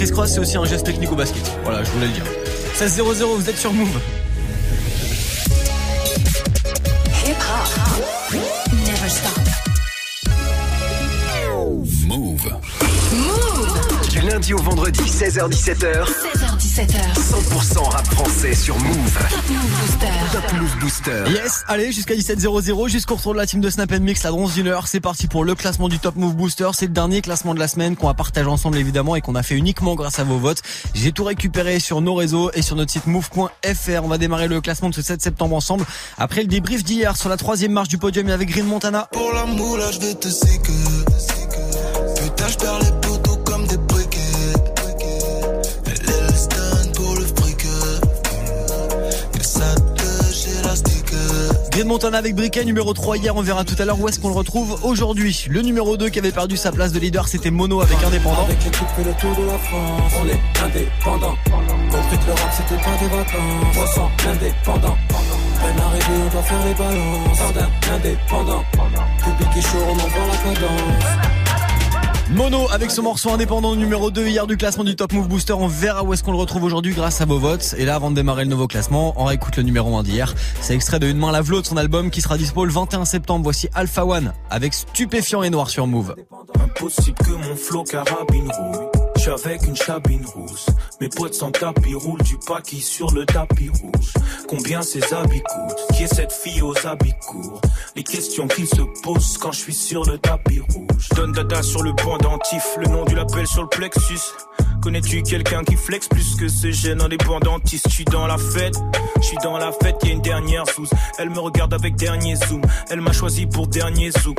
Chris Cross, c'est aussi un geste technique au basket. Voilà, je voulais le dire. 16-0-0, vous êtes sur Move. Never stop. Move. Move. Du lundi au vendredi, 16h-17h, 16h17h. 100% rap français sur Move. Top Move Booster. Top Move Booster. Yes, allez, jusqu'à 17.00, jusqu'au retour de la team de Snap Mix, la bronze d'une heure. C'est parti pour le classement du Top Move Booster. C'est le dernier classement de la semaine qu'on va partager ensemble évidemment et qu'on a fait uniquement grâce à vos votes. J'ai tout récupéré sur nos réseaux et sur notre site move.fr. On va démarrer le classement de ce 7 septembre ensemble. Après le débrief d'hier sur la troisième marche du podium et avec Green Montana. Pour la moula, je vais te séquer. Putain, je perds les Green Montana avec Briquet, numéro 3 hier. On verra tout à l'heure où est-ce qu'on le retrouve aujourd'hui. Le numéro 2 qui avait perdu sa place de leader, c'était Mono avec Indépendant. Avec l'équipe fait le tour de la France, on est indépendant. Compris que le rap c'était pas des vacances, on sent indépendant. Peine arrivée, on doit faire les balances, jardin indépendant. Public est chaud, on envoie la cadence. Mono avec son morceau indépendant numéro 2 hier du classement du Top Move Booster. On verra où est-ce qu'on le retrouve aujourd'hui grâce à vos votes. Et là, avant de démarrer le nouveau classement, on réécoute le numéro 1 d'hier. C'est extrait de Une main lave l'autre, son album qui sera dispo le 21 septembre. Voici Alpha One avec Stupéfiant et Noir sur Move. Je suis avec une chabine rousse. Mes potes sans tapis roulent du paquis sur le tapis rouge. Combien ces habits coûtent? Qui est cette fille aux habits courts? Les questions qu'ils se posent quand je suis sur le tapis rouge. Donne dada sur le pendentif, le nom du label sur le plexus. Connais-tu quelqu'un qui flex plus que ce gène indépendantiste? Je suis dans la fête, je suis dans la fête, y a une dernière sous. Elle me regarde avec dernier zoom, elle m'a choisi pour dernier zouk.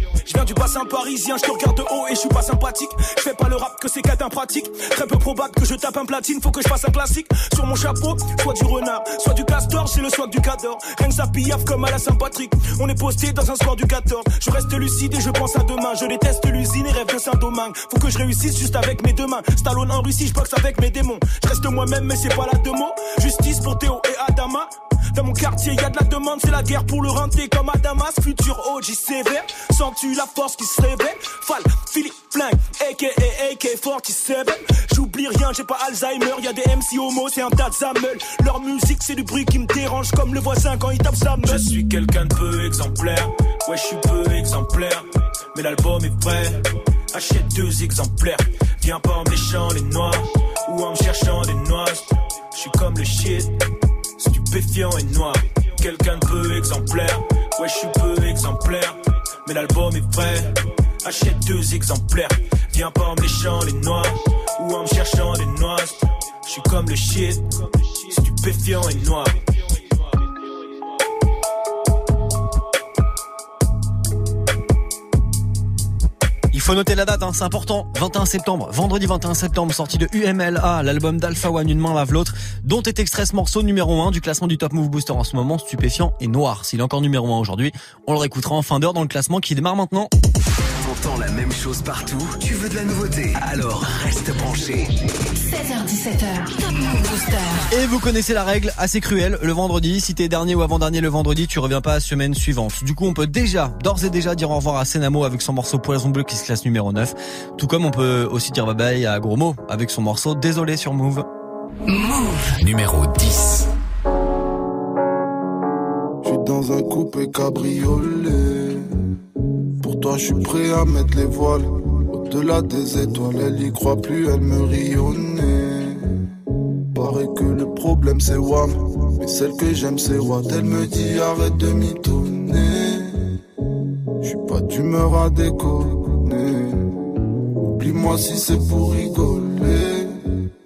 Je viens du bassin parisien, je te regarde de haut et je suis pas sympathique. Je fais pas le rap que c'est qu'être pratique. Très peu probable que je tape un platine, faut que je fasse un classique. Sur mon chapeau, soit du renard, soit du castor, c'est le swag du cador. Rien que ça pillave comme à la Saint-Patrick. On est posté dans un score du 14. Je reste lucide et je pense à demain. Je déteste l'usine et rêve de Saint-Domingue. Faut que je réussisse juste avec mes deux mains. Stallone en Russie, je boxe avec mes démons. Je reste moi-même, mais c'est pas la mots. Justice pour Théo et Adama. Dans mon quartier, y a de la demande, c'est la guerre pour le renter comme à. Futur OG sévère, la force qui se réveille Fall, Philippe Flingue, aka AK-47. J'oublie rien, j'ai pas Alzheimer, y a des MC homo, c'est un tas de. Leur musique, c'est du bruit qui me dérange comme le voisin quand il tape sa meule. Je suis quelqu'un de peu exemplaire, ouais, je suis peu exemplaire. Mais l'album est prêt, achète deux exemplaires. Viens pas en me léchant les noix ou en me cherchant des noises. Je suis comme le shit stupéfiant et noir. Quelqu'un de peu exemplaire, ouais je suis peu exemplaire. Mais l'album est prêt, achète deux exemplaires. Viens pas en me léchant les noix ou en me cherchant des noises. Je suis comme le shit, stupéfiant et noir. Il faut noter la date, hein, c'est important. 21 septembre, vendredi 21 septembre, sortie de UMLA, l'album d'Alpha One, une main lave l'autre, dont est extrait ce morceau numéro 1 du classement du Top Move Booster en ce moment, stupéfiant et noir. S'il est encore numéro 1 aujourd'hui, on le réécoutera en fin d'heure dans le classement qui démarre maintenant. T'entends la même chose partout Tu veux de la nouveauté? Alors reste branché. 16h17h. Top Move Booster. Et vous connaissez la règle assez cruelle, le vendredi, si t'es dernier ou avant-dernier le vendredi, tu reviens pas à la semaine suivante. Du coup, on peut déjà, d'ores et déjà dire au revoir à Senamo avec son morceau Poison Bleu qui se classe numéro 9. Tout comme on peut aussi dire bye bye à Gros Mo avec son morceau Désolé sur Move. Numéro 10. Je suis dans un coupé cabriolet. Pour toi, je suis prêt à mettre les voiles. Au-delà des étoiles, elle y croit plus, elle me rionnait. Paraît que le problème c'est Wam. Mais celle que j'aime c'est Watt. Elle me dit arrête de mitonner. Je suis pas d'humeur à déconner. Oublie-moi si c'est pour rigoler.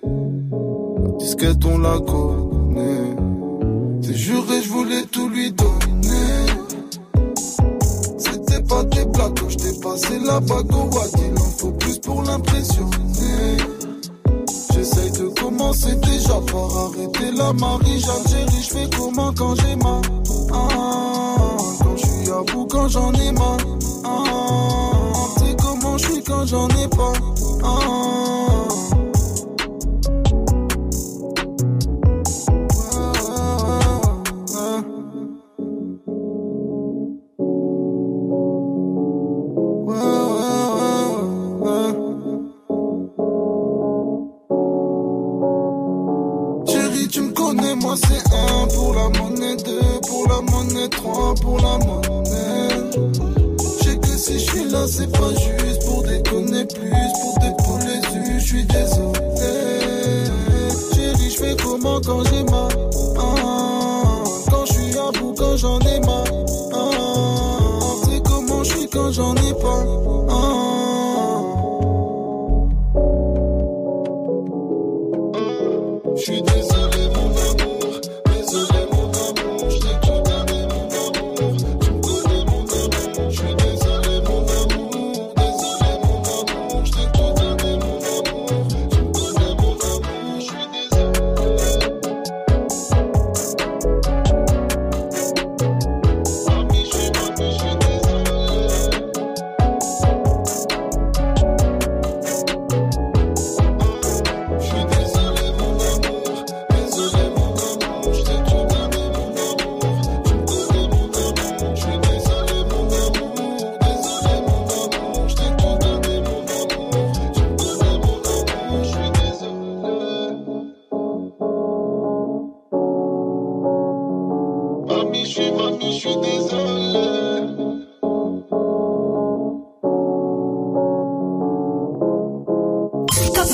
La disquette on la connaît. T'es juré, je voulais tout lui donner. Je t'ai passé la bague au. Il en faut plus pour l'impressionner. J'essaye de commencer déjà par arrêter la Marie J'Algérie, je fais comment quand j'ai mal ah, Quand je suis à bout, quand j'en ai mal ah,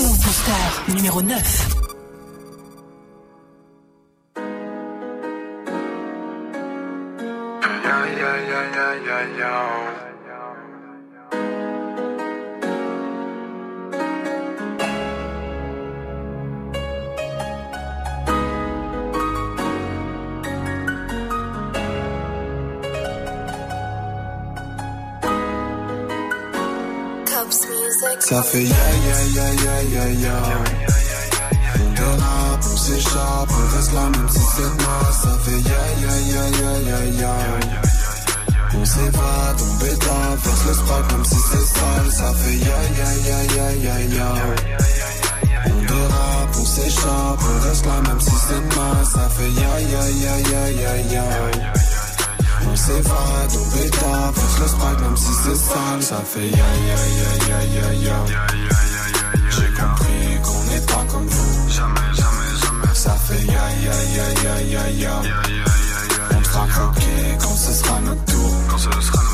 Move Booster numéro 9. Ça fait ya ya ya ya ya ya. On dérape, on s'échappe, on reste là même si c'est mal. Ça fait ya ya ya ya ya ya. On s'évade, on bêta, verse le sprite même si c'est sale. Ça fait ya ya ya ya ya ya. On dérape, on s'échappe, on reste là même si c'est mal. Ça fait ya ya ya ya ya ya. On s'évade, on bêta, verse le sprite même si c'est sale. Ça fait ya ya ya ya ya ya. J'ai compris qu'on n'est pas comme vous. Jamais, jamais, jamais. Ça fait ya ya ya ya ya ya. On sera croqué quand ce sera notre tour. Quand ce sera notre tour.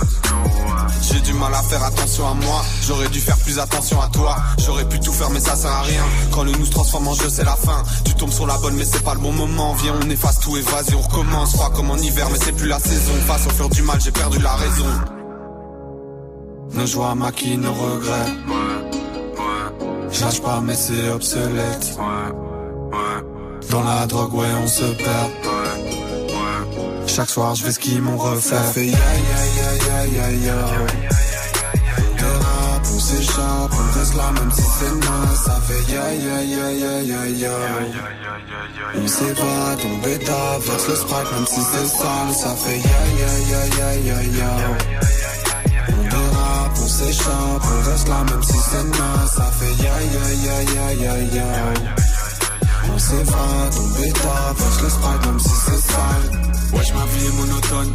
J'ai du mal à faire attention à moi, j'aurais dû faire plus attention à toi. J'aurais pu tout faire mais ça sert à rien. Quand le nous se transforme en jeu c'est la fin. Tu tombes sur la bonne mais c'est pas le bon moment. Viens on efface tout et vas-y on recommence. Froid comme en hiver mais c'est plus la saison. Face au fleur du mal j'ai perdu la raison. Nos joies maquillent nos regrets. Je lâche pas mais c'est obsolète. Dans la drogue ouais on se perd. Chaque soir je vais ce qu'ils m'ont refait. Ça fait ya ya ya ya ya ya. De rap on s'échappe, on reste là même si c'est mal. Ça fait ya ya ya ya ya ya. On s'évade, on bêta, verse le sprite même si c'est sale. Ça fait ya ya ya ya ya ya. On dérape, on s'échappe, on reste là même si c'est mal. Ça fait ya ya ya ya ya ya. On s'évade, on bêta, verse le sprite même si c'est sale. Wesh ma vie est monotone,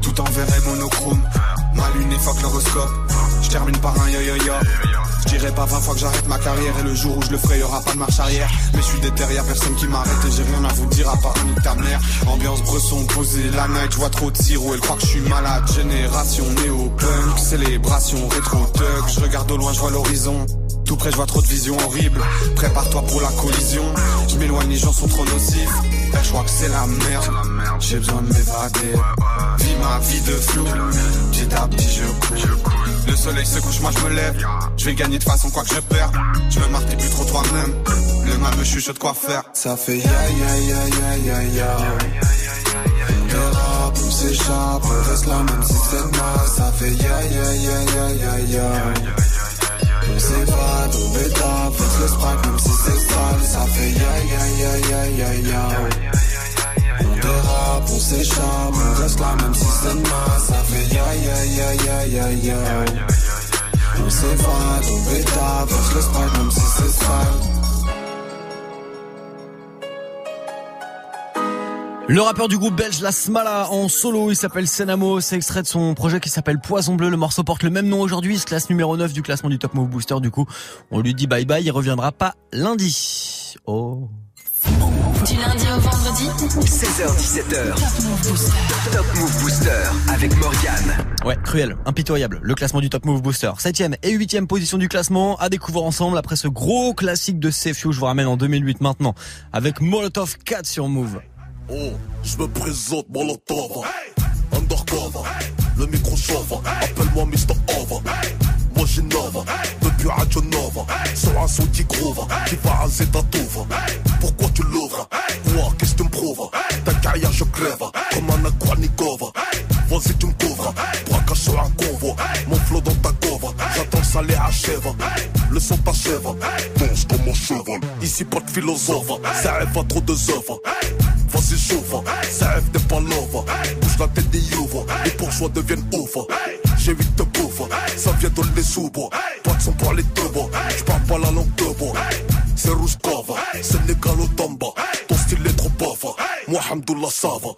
tout en vert et monochrome. Ma lune fuck l'horoscope, je termine par un yo yo yo. Je dirais pas 20 fois que j'arrête ma carrière et le jour où je le ferai y'aura pas de marche arrière. Mais je suis déter, y'a personne qui m'arrête et j'ai rien à vous dire à part un ta mère. Ambiance bresson posée, la night, je vois trop de sirop, elle croit que je suis malade. Génération néo-punk, célébration rétro-tug. Je regarde au loin, je vois l'horizon. Tout près, je vois trop de visions horribles. Prépare-toi pour la collision. Je m'éloigne, les gens sont trop nocifs. Je crois que c'est la merde. J'ai besoin de m'évader. Vis ma vie de flou. Petit à petit, je cours. Le soleil se couche, moi je me lève. Je vais gagner de façon quoi que je perds. Je me marque, plus trop toi-même. Le mal me chuchote quoi faire. Ça fait ya ya ya ya ya ya. s'échappe, on reste là même si c'est mal, ça fait ya ya ya ya ya ya. On s'évade, on bêta, flex le sprite même si c'est sale, ça fait ya ya ya ya ya ya. Même ça fait. On s'évade, on même si c'est sale. Le rappeur du groupe belge La Smala en solo, il s'appelle Senamo, c'est extrait de son projet qui s'appelle Poison Bleu. Le morceau porte le même nom aujourd'hui, il se classe numéro 9 du classement du Top Move Booster. Du coup, on lui dit bye bye, il reviendra pas lundi. Oh. Du lundi au vendredi 16h17h. Top Move Booster avec Morgane. Ouais, cruel, impitoyable. Le classement du Top Move Booster. Septième et huitième position du classement à découvrir ensemble après ce gros classique de Sefiu. Je vous ramène en 2008 maintenant avec Molotov 4 sur Move. Oh, je me présente Molotov, undercover, le micro chauve, appelle-moi Mr. Over. Moi j'innove, più agio nuova Sarà su di grova, ti base da Pourquoi tu l'ouvres? Moi, qu'est-ce tu me prouves? Ta gaia je crève, comme Vas-y tu me couvres, braquage sur un convoi, mon flot dans ta cover, j'attends ça les achève. Le son t'achève, danse comme un cheval, ici pas de philosophe, ça rêve à trop de œuvres. Vas-y chauffe, ça rêve des pas love Bouge la tête des youves, les bourgeois deviennent ouf J'ai huit de bouffe, ça vient de les sous-bois Pas de son pour les deux bois, j'parle pas la langue de bois c'est rouge cava Sénégal au Tamba Ton style est trop bavard Mohamedullah Sava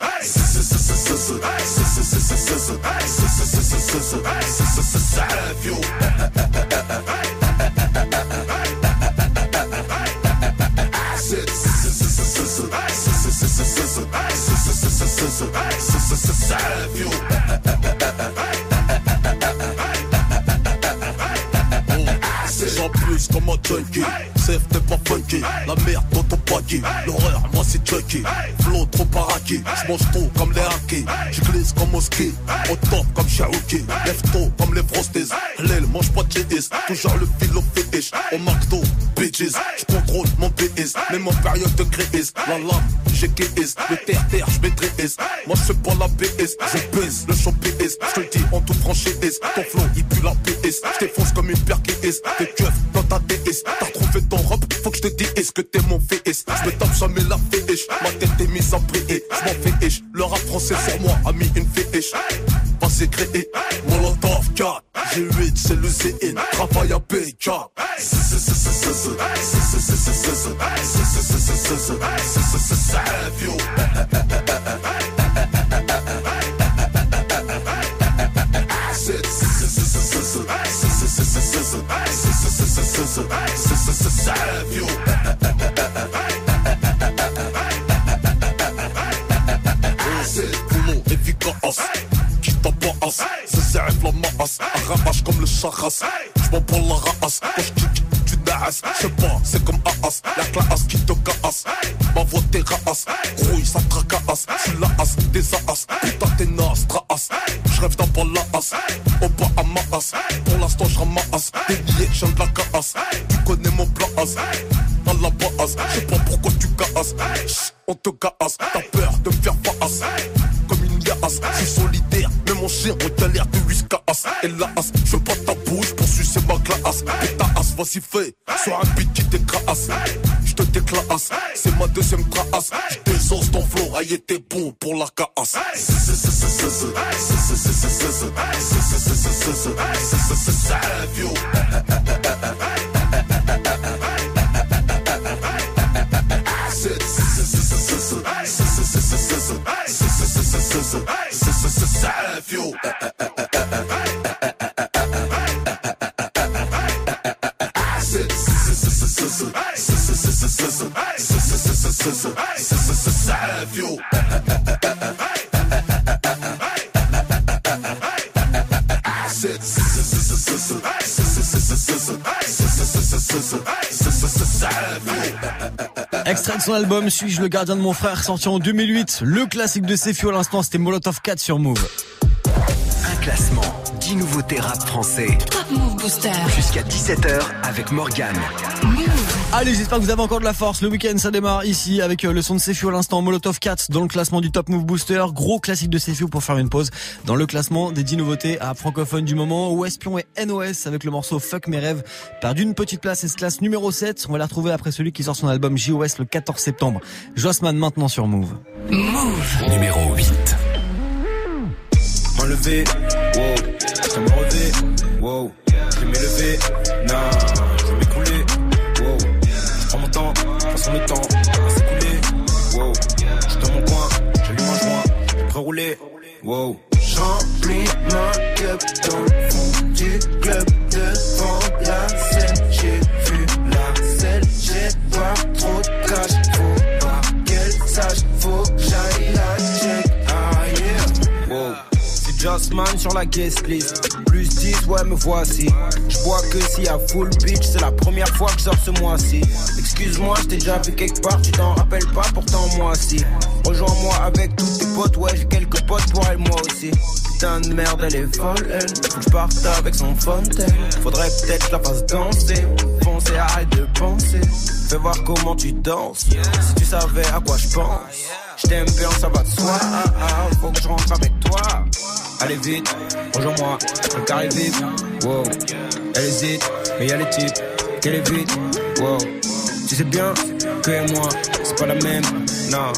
Savio Savio plus comme un junkie, safe t'es pas funky. La merde dans ton panier, l'horreur moi c'est Chucky. Flow trop paraki, j'mange tout comme les hackers J'glisse comme au ski, au top comme Shaoki Lève tôt comme les frosties, l'aile mange pas de cheese. Toujours le fil au fétiche, au McDo, bitches. J'contrôle mon PS, même en période de crise. La lame, j'ai KS, le terre-terre j'maîtrise Moi j'fais pas la PS, je baisse le champ PS J'te dis en toute franchise, ton flow il pue la PS J'défonce comme une paire KS, t'es keufs T'as retrouvé ton robe, faut que j'te dise est-ce que t'es mon VS J'me tape jamais la fétiche, ma tête est mise à prier. J'm'en fais ish, le rap français sur moi a mis une fétiche Passé créé, Molotov 4 J'ai 8, c'est le ZN, travail à BK C'est c'est boulot efficace qui tabasse C'est comme le prends la race naas J'sais pas c'est comme Aas La classe qui te casse. Ma voix t'es raas Grouille ça tracasse. Tu la as des as Putain t'es naze traas J'rêve d'un palaas Au bas à ma as. Pour l'instant j'ramasse Des billets j'aime de la casse. Tu connais mon plan as Dans la base J'sais pas pourquoi tu casses. On te casse. T'as peur de me faire face. Comme une liasse Je suis solidaire Mais mon chien on galère de Et la Je pas ta bouche pour sucer ma classe Et ta as vas-y fais Sois un beat qui t'écrase Je te déclasse C'est ma deuxième trace Je désosse ton flow t'es bon pour la casse C'est Extrait de son album Suis-je le gardien de mon frère sorti en 2008. Le classique de Sefiu à l'instant c'était Molotov 4 sur Move. Un classement, 10 nouveautés rap français. Top Move Booster. Jusqu'à 17h avec Morgane. Move. Allez, j'espère que vous avez encore de la force. Le week-end, ça démarre ici avec euh, le son de Sefiu à l'instant. Molotov 4 dans le classement du Top Move Booster. Gros classique de Sefiu pour faire une pause dans le classement des 10 nouveautés à francophone du moment. Ou Espion et NOS avec le morceau Fuck mes rêves? Perdu une petite place et ce classe numéro 7. On va la retrouver après celui qui sort son album JOS le 14 septembre. Jossman maintenant sur Move. Move numéro 8. M'enlever, wow, je wow, je m'élever, non, le temps. S'écouler, wow, je dans mon coin, j'allume un joint, je prêt rouler, wow. J'remplis ma cup dans fond du club Jossman sur la guest list. Plus 10, ouais, me voici. Je vois que y a full bitch, c'est la première fois que je sors ce mois-ci. Excuse-moi, je t'ai déjà vu quelque part, tu t'en rappelles pas, pourtant moi si. Rejoins-moi avec tous tes potes, ouais, j'ai quelques potes pour elle, moi aussi. Putain de merde, elle est folle, elle. Faut que parte avec son fontaine. Faudrait peut-être la fasse danser. Foncer, arrête de penser. Fais voir comment tu danses. Si tu savais à quoi je pense. Je t'aime bien, ça va de soi. Ah, ah, faut que je rentre avec toi. Allez vite, rejoins-moi, le carré vite. Wow, elle hésite, mais y'a les types qu'elle est vite. Wow, tu sais bien que et moi, c'est pas la même. Non,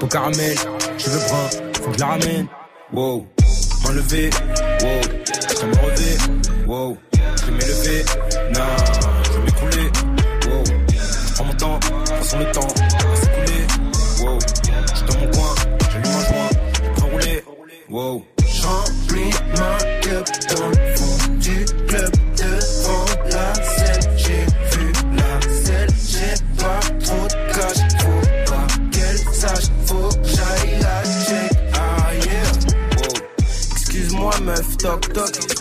pour caramel, cheveux bruns, faut que je la ramène. Wow, m'enlever, wow, je me relever. Wow, je m'élever. Non, je vais m'écouler. Wow, je prends mon temps, façon le temps va s'écouler. Wow, je dans mon coin, j'allume un joint, je peux. Wow. J'remplis ma cup dans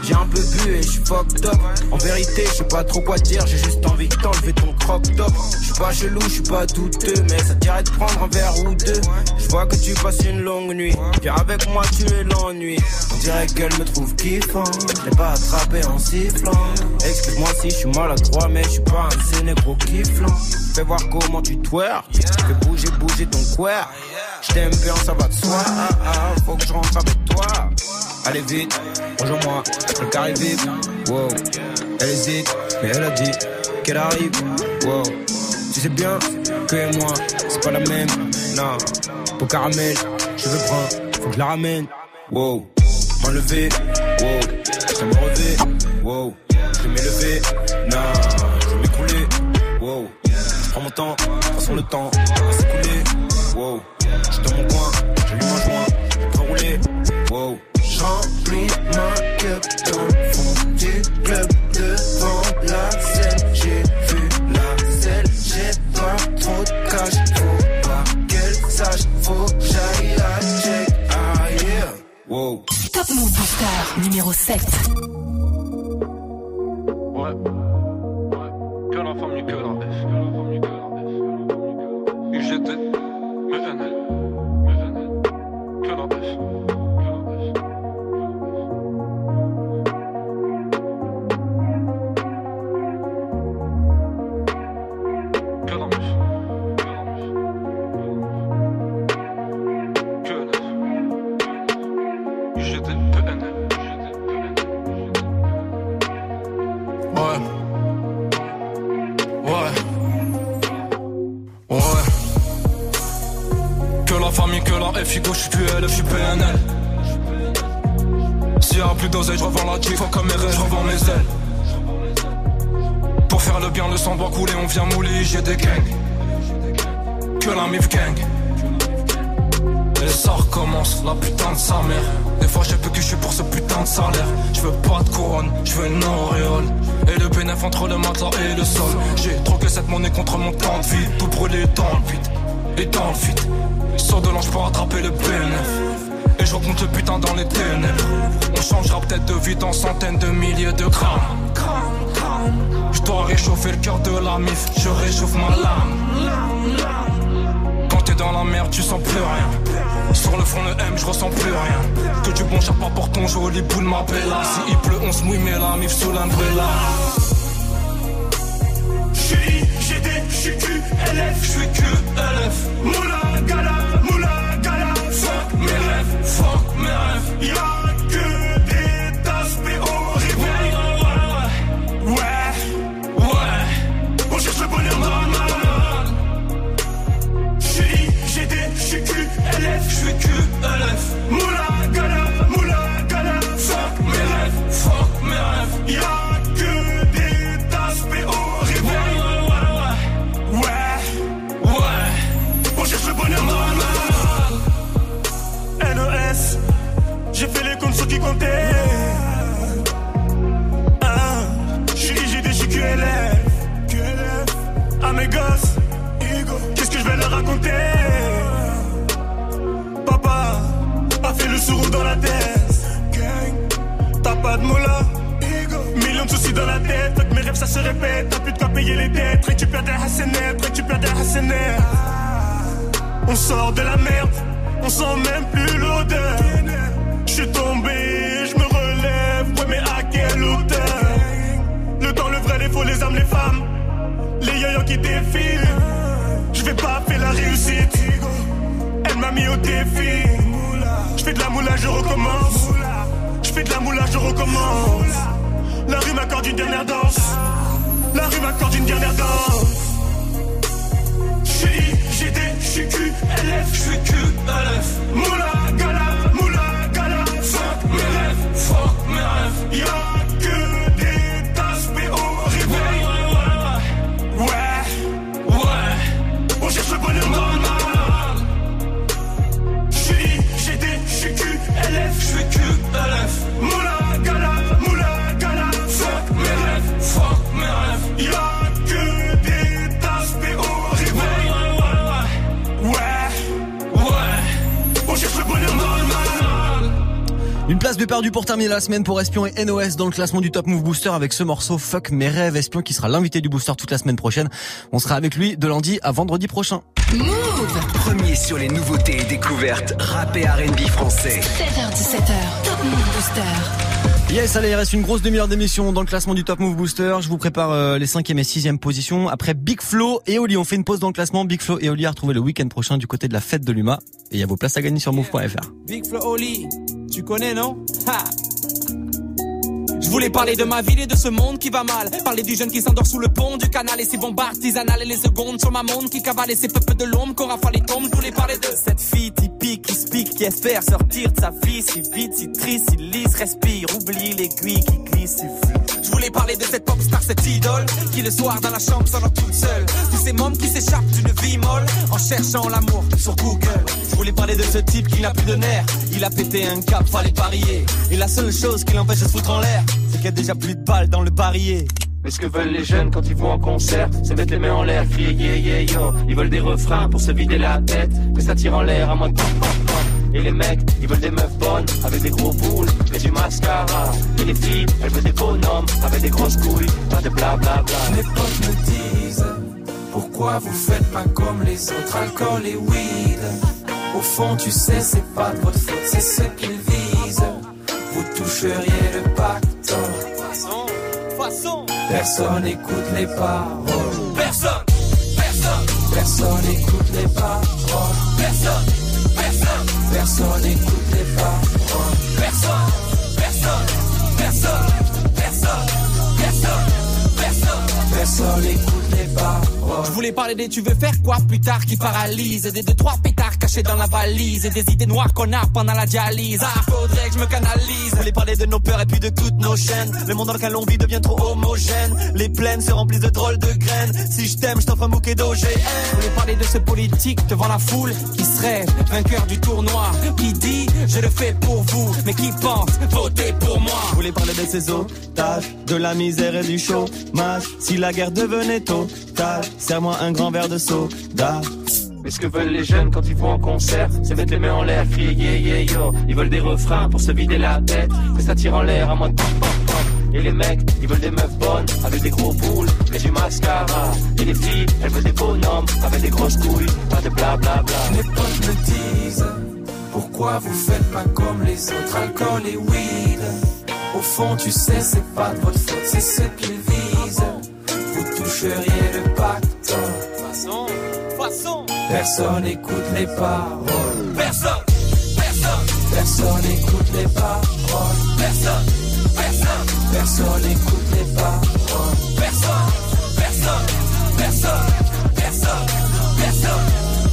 J'ai un peu bu et je suis fucked up. En vérité je sais pas trop quoi dire J'ai juste envie de t'enlever ton crop top. Je suis pas chelou, je suis pas douteux Mais ça dirait de prendre un verre ou deux. Je vois que tu passes une longue nuit. Viens avec moi tu es l'ennui. On dirait qu'elle me trouve kiffant. Je l'ai pas attrapé en sifflant. Excuse-moi si je suis maladroit Mais je suis pas un sénégro kifflant Fais voir comment tu twerk Fais bouger bouger ton queer. Je t'aime bien, ça va de soi. Ah, ah, faut que je rentre avec toi. Allez vite, rejoins-moi, le carré vite. Wow, elle hésite, mais elle a dit qu'elle arrive. Wow, tu sais bien que et moi, c'est pas la même. Non, pour caramel, cheveux bruns, faut que je la ramène. Wow, m'enlever. Wow, je me relever. Wow, je vais m'élever. Non, je vais m'écouler. Wow, je prends mon temps, façon le temps va s'écouler. Wow. J'suis dans mon coin, j'allume un joint, je peux rouler, wow. L'umbrella. J'suis GD, j'suis QLF, j'suis QLF. Moula, gala, moula, gala. Fuck mes rêves, fuck mes rêves. Y'a Millions de soucis dans la tête, que mes rêves ça se répète. T'as plus de quoi payer les dettes, récupère des hassenettes, récupère des hassenettes. On sort de la merde, on sent même plus l'odeur. Je suis tombé, je me relève, ouais mais à quelle hauteur? Le temps, le vrai, les faux, les âmes, les femmes, les yoyos qui défilent. Je vais pas faire la réussite, elle m'a mis au défi. Je fais de la moula, je recommence. Je fais de la moula, je recommence. La rue m'accorde une dernière danse. La rue m'accorde une dernière danse. J'suis GD, j'suis QLF, j'suis QLF. Moula, gala, moula, gala. Fuck mes rêves, fuck mes rêves. Y'a perdu pour terminer la semaine pour Espion et NOS dans le classement du Top Move Booster avec ce morceau Fuck mes rêves Espion qui sera l'invité du Booster toute la semaine prochaine. On sera avec lui de lundi à vendredi prochain. Move Premier sur les nouveautés et découvertes rap et R&B français. 7h17h, Top Move Booster. Yes, allez, il reste une grosse demi-heure d'émission dans le classement du Top Move Booster. Je vous prépare euh, les 5e et 6e positions. Après Big Flo et Oli, on fait une pause dans le classement. Big Flo et Oli à retrouver le week-end prochain du côté de la fête de l'UMA. Et il y a vos places à gagner sur move.fr. Big Flo Oli, tu connais non? Ha je voulais parler de ma ville et de ce monde qui va mal. Parler du jeune qui s'endort sous le pont du canal et ses bombes artisanales et les secondes sur ma montre qui cavale et ces peuples de l'ombre qu'on rafale les tombes. Je voulais parler de cette fille typique qui pique, qui espère sortir de sa vie si vite, si triste, si lisse, respire, oublie l'aiguille qui glisse, suffit. Je voulais parler de cette pop star, cette idole qui le soir dans la chambre s'endort toute seule. Tous ces mômes qui s'échappent d'une vie molle en cherchant l'amour sur Google. Je voulais parler de ce type qui n'a plus de nerfs. Il a pété un cap, fallait parier. Et la seule chose qui l'empêche de se foutre en l'air, c'est qu'il y a déjà plus de balles dans le barillet. Mais ce que veulent les jeunes quand ils vont en concert, c'est mettre les mains en l'air, crier yeah yeah yo. Ils veulent des refrains pour se vider la tête, que ça tire en l'air à moins de pom pom pom. Et les mecs, ils veulent des meufs bonnes, avec des gros boules, et du mascara. Et les filles, elles veulent des bonhommes, avec des grosses couilles, pas de blablabla. Mes potes me disent Pourquoi vous faites pas comme les autres Alcool et weed? Au fond tu sais c'est pas de votre faute C'est ce qu'ils visent Vous toucheriez le pactole Personne écoute les paroles. Personne, personne, Personne écoute les paroles. Personne, personne, Personne écoute les paroles. Personne, personne, personne, personne, personne, personne. Personne écoute les paroles. Je voulais parler des tu veux faire quoi plus tard qui paralyse Des deux trois pétards dans la valise Et des idées noires qu'on a pendant la dialyse. Ah faudrait que je me canalise. Je voulais parler de nos peurs et puis de toutes nos chaînes. Le monde dans lequel on vit devient trop homogène. Les plaines se remplissent de drôles de graines. Si je t'aime je t'offre un bouquet d'OGM Je voulais parler de ce politique devant la foule Qui serait vainqueur du tournoi Qui dit je le fais pour vous Mais qui pense voter pour moi. Je voulais parler de ces otages De la misère et du chômage. Si la guerre devenait totale Serre-moi un grand verre de soda Mais ce que veulent les jeunes quand ils vont en concert, c'est mettre les mains en l'air, crier yeah yeah yo. Ils veulent des refrains pour se vider la tête, que ça tire en l'air à moins de pom pom pom. Et les mecs, ils veulent des meufs bonnes, avec des gros boules, et du mascara. Et les filles, elles veulent des bonhommes, avec des grosses couilles, pas de blablabla. Mes potes me disent Pourquoi vous faites pas comme les autres? Alcool et weed Au fond tu sais c'est pas de votre faute C'est ce qu'ils visent Vous feriez le pacte. Façon, façon. Personne n'écoute les paroles. Personne, personne, Personne n'écoute les paroles. personne, personne, Personne n'écoute les paroles. personne, personne, personne, personne, personne,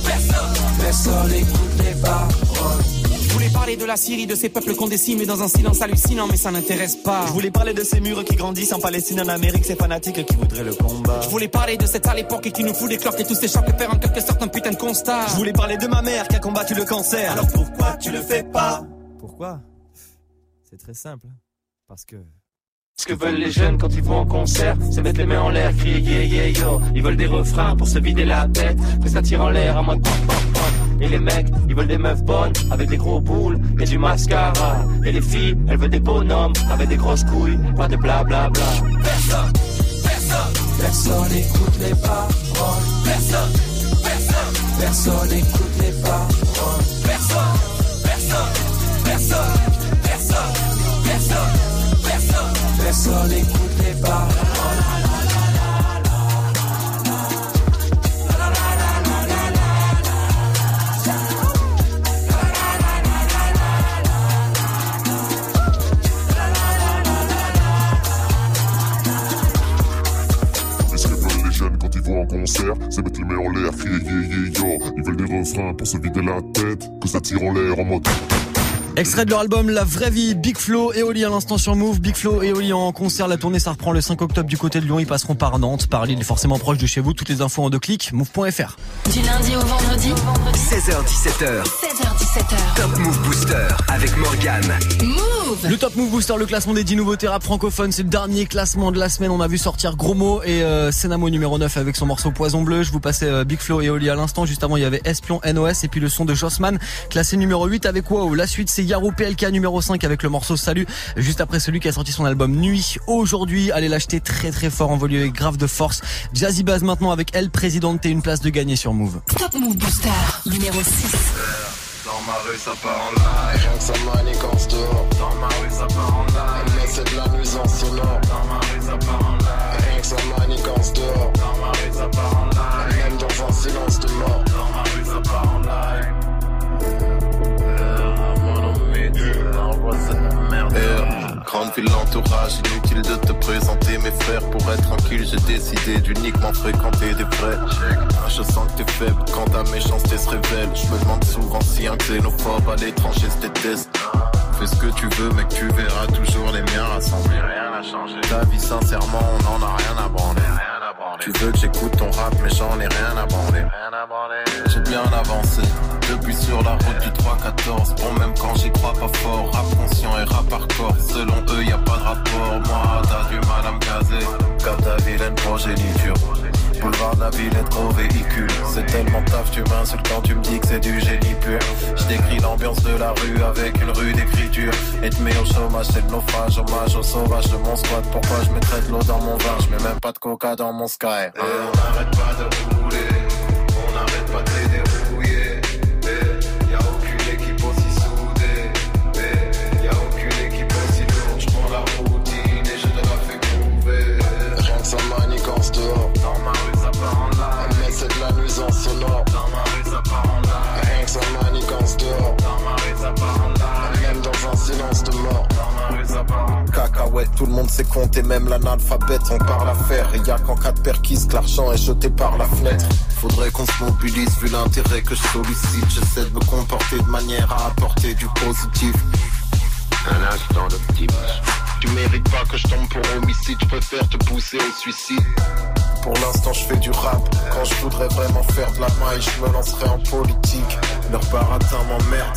personne. Personne n'écoute les paroles. Je voulais parler de la Syrie, de ces peuples qu'on décime dans un silence hallucinant, mais ça n'intéresse pas. Je voulais parler de ces murs qui grandissent en Palestine, en Amérique, ces fanatiques qui voudraient le combat. Je voulais parler de cette sale époque et qui nous fout des cloques et tous ces chocs et faire en quelque sorte un putain de constat. Je voulais parler de ma mère qui a combattu le cancer. Alors pourquoi tu le fais pas? Pourquoi? C'est très simple. Parce que. Ce que veulent les jeunes quand ils vont en concert, c'est mettre les mains en l'air, crier yeah yeah yo. Ils veulent des refrains pour se vider la tête, que ça tire en l'air à pop pop. Et les mecs, ils veulent des meufs bonnes, avec des gros boules et du mascara. Et les filles, elles veulent des bonhommes, avec des grosses couilles, pas de blablabla. Bla bla. Personne, personne, Personne n'écoute les paroles. personne, personne, Personne n'écoute les paroles. personne, personne, personne, personne, personne, personne. Personne n'écoute les paroles. C'est mettre les mains en l'air, crier yeah yeah yo. Ils veulent des refrains pour se vider la tête, que ça tire en l'air en mode. Extrait de leur album La vraie vie, Big Flo et Oli à l'instant sur Move. Big Flo et Oli en concert. La tournée, ça reprend le 5 octobre du côté de Lyon. Ils passeront par Nantes, par Lille, forcément proche de chez vous. Toutes les infos en deux clics. Move.fr. Du lundi au vendredi 16h17h, 16h17h Top Move Booster avec Morgane. Move Le Top Move Booster, le classement des 10 nouveautés rap francophones. C'est le dernier classement de la semaine. On a vu sortir Gros Mot et euh, Senamo numéro 9 avec son morceau Poison Bleu. Je vous passais euh, Big Flo et Oli à l'instant. Juste avant, il y avait Espion NOS et puis le son de Jossman, classé numéro 8 avec Wow. La suite, c'est Yarou PLK numéro 5 avec le morceau Salut. Juste après celui qui a sorti son album Nuit. Aujourd'hui. Allez l'acheter très très fort en volume grave de force. Jazzy Baz maintenant avec Elle Présidente et une place de gagner sur Move. Top Move Booster numéro 6 Dans ma rue ça part en live. Rien que ça manigance dehors Dans ma rue ça part en live. Mais c'est de la nuisance sonore. Dans ma rue ça part en live. Rien que ça manigance dehors Dans ma rue ça part en live. Même dans un silence de mort. Dans ma rue ça part en live Grande ville, l'entourage, inutile de te présenter mes frères. Pour être tranquille, j'ai décidé d'uniquement fréquenter des vrais. Je sens que t'es faible quand ta méchanceté se révèle. Je me demande souvent si un xénophobe à l'étranger se déteste Fais ce que tu veux mec, tu verras toujours les miens rassemblés Rien n'a changé. Ta vie sincèrement, on n'en a rien à branler Rien à branler Tu veux que j'écoute ton rap mais j'en ai rien à branler. J'ai bien avancé depuis sur la route du 3-14 Bon même quand j'y crois pas fort Rap conscient et rap hardcore. Selon eux y a pas de rapport. Moi t'as du mal à me caser. Comme ta vilaine progéniture Boulevard de la ville est trop véhicule. C'est tellement taf tu m'insultes quand tu me dis que c'est du génie pur. Je décris l'ambiance de la rue avec une rue d'écriture. Et te mets au chômage c'est le naufrage Hommage au sauvage de mon squat. Pourquoi je mettrais de l'eau dans mon vin? Je mets même pas de coca dans mon sky. On n'arrête pas de rouler. On n'arrête pas de tout le monde sait compter, même l'analphabète, on parle à faire. Et y a qu'en cas de perquise que l'argent est jeté par la fenêtre. Faudrait qu'on se mobilise vu l'intérêt que je sollicite. J'essaie de me comporter de manière à apporter du positif. Un instant d'optimisme Tu mérites pas que je tombe pour homicide, je préfère te pousser au suicide. Pour l'instant, je fais du rap. Quand je voudrais vraiment faire de la maille, je me lancerai en politique. Leur baratin m'emmerde.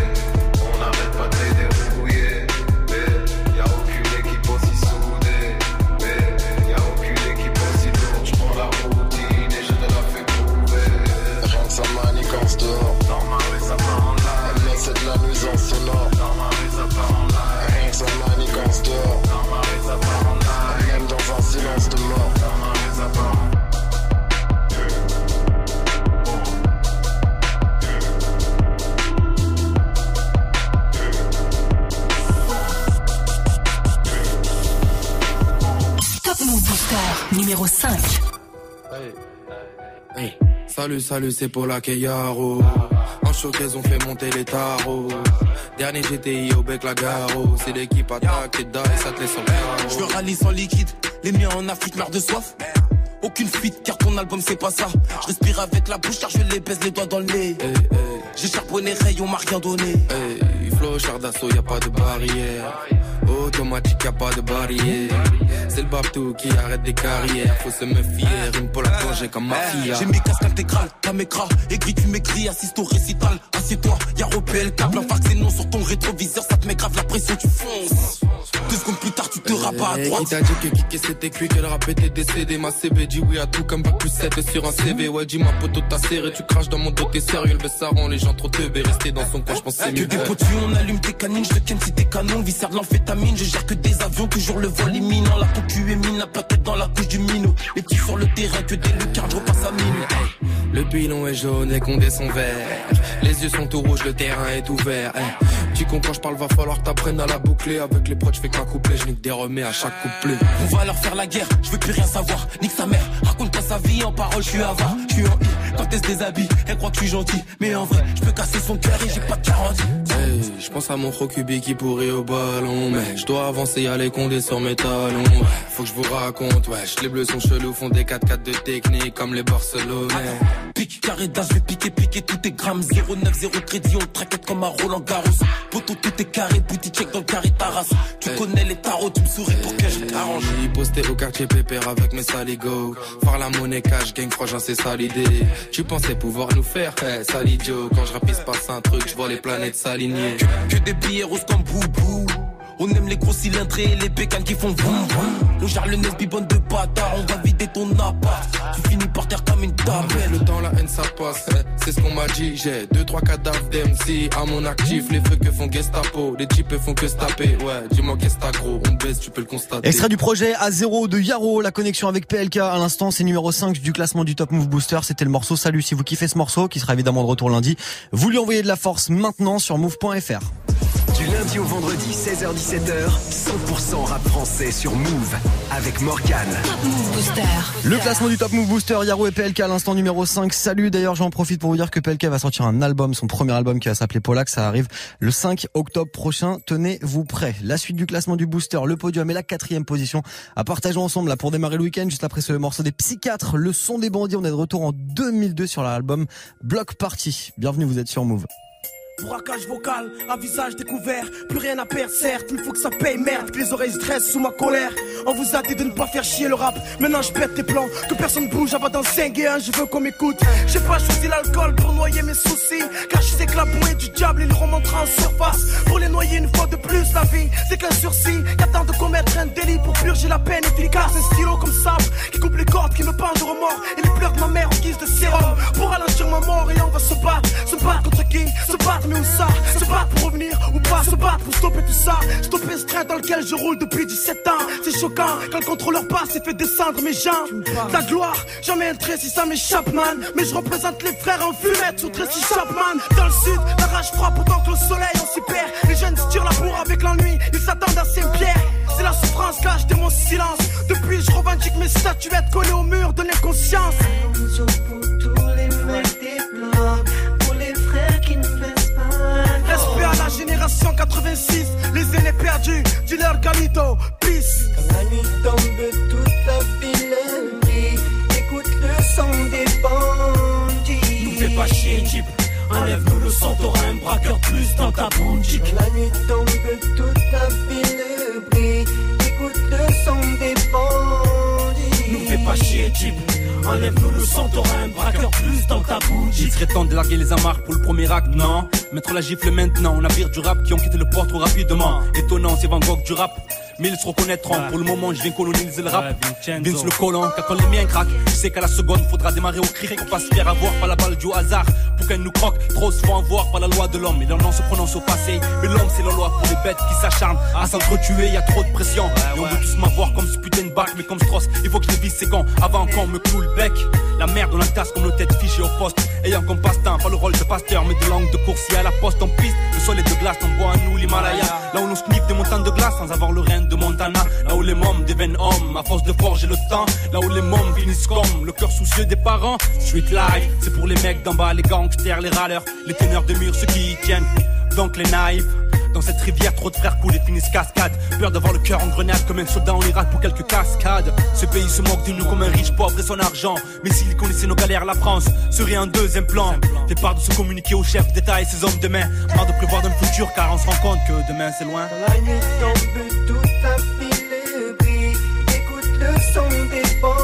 numéro 5. Hey, salut, salut, c'est Paula Keyaro. En showcase, on fait monter les tarots. Dernier GTI au bec la garo. C'est l'équipe attaque et die, ça te laisse en. Je veux rallye sans liquide, les miens en Afrique meurent de soif. Aucune fuite car ton album c'est pas ça. Je respire avec la bouche car je les baisse les doigts dans le nez. J'ai charbonné rayon, m'a rien donné. Hey, flow, char d'assaut, y a pas de barrière. Automatique, pas de barrière. C'est le babtou qui arrête des carrières. Faut se méfier, rime pour la plonger comme mafia. J'ai mes casques intégrales, ta m'écras, aigri tu m'écris, assiste au récital. Assieds-toi, y'a Ropel, câble, un fax et non sur ton rétroviseur, ça te met grave la pression, tu fonces. Deux secondes plus tard, tu te rabats à Hey, droite. Qui t'a dit que kicker c'était cuit, que le rap était décédé? Ma CB dit oui à tout comme bac plus 7 sur un CV Ouais dis ma poteau t'as serré, tu craches dans mon dos, t'es sérieux. Le ça rend les gens trop teubés, rester dans son coin, je pense que c'est Que mieux. des potus, on allume tes canines, je te ken si t'es canon, viscère de l'amphétamine, je gère que des avions, toujours le vol imminent, la ton cul est mine, la tête dans la couche du minot, les petits sur le terrain, que des lucarnes, je repasse à minuit. Le pilon est jaune, les condés sont verts Les yeux sont tout rouges, le terrain est ouvert. Tu comprends quand je parle, va falloir que t'apprennes à la boucler Avec les proches, je couplet, je nique des remets à chaque couplet On va leur faire la guerre, je veux plus rien savoir. Nique sa mère, raconte pas sa vie en parole, je suis avare, je suis en. Quand elle se déshabille, elle croit que je suis gentil. Mais en vrai, je peux casser son cœur et j'ai pas de garantie. Hey, je pense à mon Rokubi qui pourrit au ballon Mais je dois avancer, y'a les condés sur mes talons Ouais, Faut que je vous raconte, wesh Les bleus sont chelous, font des 4-4 de technique Comme les Barcelonais Pique, carré d'as, je vais piquer, piquer tous tes grammes. 0,9, 0 crédit, on traquette comme un Roland Garros. Poto, tout est carré, boutique check dans le carré Taras. Tu connais les tarots, tu me souris pour que je t'arrange. J'ai posté au quartier pépère avec mes saligots Faire la monnaie cash, gang franchement c'est ça l'idée Tu pensais pouvoir nous faire, hey, sale idiot Quand je rapisse passe un truc, je vois les planètes s'aligner Que des billets roses comme boubou. On aime les gros cylindrés et les bécanes qui font vroom vroom. On gère le nez bibonne de bâtard, on va vider ton appart. Tu finis par terre comme une table. Le temps, la haine, ça passe, hey, c'est ce qu'on m'a dit J'ai deux, trois cadavres d'MC à mon actif Les feux que font Gestapo, les types font que se taper Ouais, dis-moi qu'est-ce que t'as gros, on baisse, tu peux le constater Extrait du projet A0 de Yaro, la connexion avec PLK. À l'instant, c'est numéro 5 du classement du Top Move Booster. C'était le morceau Salut. Si vous kiffez ce morceau, qui sera évidemment de retour lundi, vous lui envoyez de la force maintenant sur move.fr. Du lundi au vendredi, 16h-17h, 100% rap français sur Move avec Morgan. Move Booster. Le classement du Top Move Booster, Yaro et PLK à l'instant numéro 5. Salut, d'ailleurs j'en profite pour vous dire que PLK va sortir un album, son premier album qui va s'appeler Polak, ça arrive le 5 octobre prochain. Tenez-vous prêts. La suite du classement du Booster, le podium et la quatrième position à partager ensemble là pour démarrer le week-end juste après ce morceau des Psychiatres, le son des bandits. On est de retour en 2002 sur l'album Block Party. Bienvenue, vous êtes sur Move. Braquage vocal, à visage découvert, plus rien à perdre, certes, il faut que ça paye, merde, que les oreilles stressent sous ma colère. On vous a dit de ne pas faire chier le rap, maintenant je pète les plans, que personne bouge avant dans 5 et 1, je veux qu'on m'écoute. J'ai pas choisi l'alcool pour noyer mes soucis, car je sais que la bouée du diable, il remontera en surface. Pour les noyer une fois de plus, la vie, c'est qu'un sursis, qu'attend de commettre un délit pour purger la peine efficace. Un stylo comme sable, qui coupe les cordes, qui me parle de remords, et les pleurs de ma mère en guise de sérum. Pour ralentir ma mort, et on va se battre, se battre contre qui? Se battre, mais où ça Se battre pour revenir ou pas Se battre pour stopper tout ça. Stopper ce train dans lequel je roule depuis 17 ans. C'est choquant quand le contrôleur passe et fait descendre mes jambes. Ta gloire, jamais un trait si ça m'échappe man. Mais je représente les frères en fumette sous Tracy Chapman. Dans le sud, la rage froid pourtant que le soleil on s'y perd Les jeunes se tirent la bourre avec l'ennui Ils s'attendent à Saint-Pierre C'est la souffrance cache de mon silence. Depuis je revendique mes statuettes collées au mur de l'inconscience. Pour les génération 86, les aînés perdus, dealer Galito, peace. Quand la nuit tombe, toute la ville brille. Écoute le son des bandits. Nous fais pas chier, Jeep. Enlève-nous le sang, t'auras un braqueur plus dans ta boutique. Quand la nuit tombe, toute la ville brille. Écoute le son des bandits. Nous fais pas chier, Jeep. Enlève-nous le un braqueur plus dans ta boutique. Il serait temps de larguer les amarres pour le premier acte, non? Mettre la gifle maintenant, on navire du rap qui ont quitté le port trop rapidement. Étonnant, c'est Van Gogh du rap. mais ils se reconnaîtront. Pour le moment, je viens coloniser le rap. Vince le collant, car quand les miens craquent, je sais qu'à la seconde, faudra démarrer au cri. Pour pas se faire avoir par la balle du hasard. Pour qu'elle nous croque, trop se font avoir par la loi de l'homme. Et leur nom se prononce au passé. Mais l'homme, c'est la loi pour les bêtes qui s'acharnent à s'entretuer. Y a trop de pression. Et on veut tous m'avoir comme ce putain de bac, mais comme Strauss. Il faut que je vise ses gants avant qu'on me cloue le bec. La merde, on la tasse comme nos têtes fichées au poste. Ayant comme passe-temps, pas le rôle de pasteur, mais de langue de coursier à la poste en piste. Le sol est de glace, on boit à nous l'Himalaya. Là où on sniffe des montagnes de glace sans avoir le rein de Montana. Là où les mômes deviennent hommes à force de forger le temps. Là où les mômes finissent comme le cœur soucieux des parents. Street life, c'est pour les mecs d'en bas, les gangsters, les râleurs, les teneurs de murs, ceux qui y tiennent. Donc les naïfs. Dans cette rivière, trop de frères coulent et finissent cascade. Peur d'avoir le cœur en grenade comme un soldat en Irak pour quelques cascades. Ce pays se moque de nous comme un riche pauvre et son argent. Mais s'il connaissait nos galères, la France serait un deuxième plan. Fait part de se communiquer au chef d'État et ses hommes de main. Marre de prévoir dans le futur car on se rend compte que demain c'est loin. La nuit tombe, toute la ville brille. Écoute le son des bandits.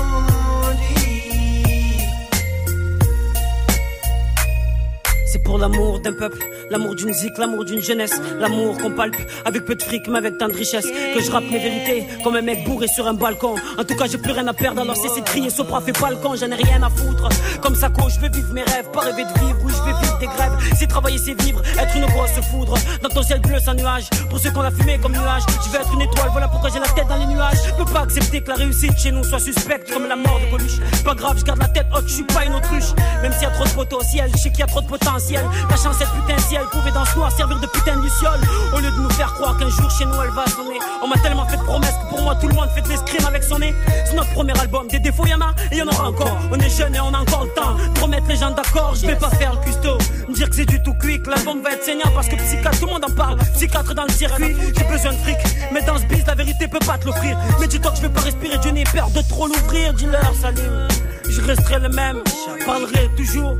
C'est pour l'amour d'un peuple, l'amour d'une zik, l'amour d'une jeunesse, l'amour qu'on palpe avec peu de fric mais avec tant de richesse. Que je rappe mes vérités comme un mec bourré sur un balcon. En tout cas, j'ai plus rien à perdre alors cessez de crier. Sopra fait pas le j'en ai rien à foutre. Comme ça, quoi, je veux vivre mes rêves, pas rêver de vivre. Oui, je vais vivre des grèves. C'est travailler, c'est vivre, être une grosse foudre. Dans ton ciel bleu sans nuage, pour ceux qu'on a fumé comme nuage. Je veux être une étoile, voilà pourquoi j'ai la tête dans les nuages. Je peux pas accepter que la réussite chez nous soit suspecte comme la mort de Coluche. Pas grave, je garde la tête haute, je suis pas une autruche. Même s'il y a trop de potentiel, je sais qu'il y a trop de potentiel. Ta chance, cette putain ciel, pouvait dans ce noir servir de putain de luciole. Au lieu de nous faire croire qu'un jour chez nous elle va sonner. On m'a tellement fait de promesses que pour moi tout le monde fait de l'escrime avec son nez. C'est notre premier album, des défauts y'en a et y'en aura encore. On est jeune et on a encore le temps de remettre les gens d'accord. Je vais pas faire le custo, me dire que c'est du tout cuit, que l'album va être saignant parce que psychiatre, tout le monde en parle. Psychiatre dans le circuit, j'ai besoin de fric. Mais dans ce biz, la vérité peut pas te l'offrir. Mais dis-toi que je vais pas respirer, Dieu n'ai peur de trop l'ouvrir. Dis-leur, Salim, je resterai le même, je parlerai toujours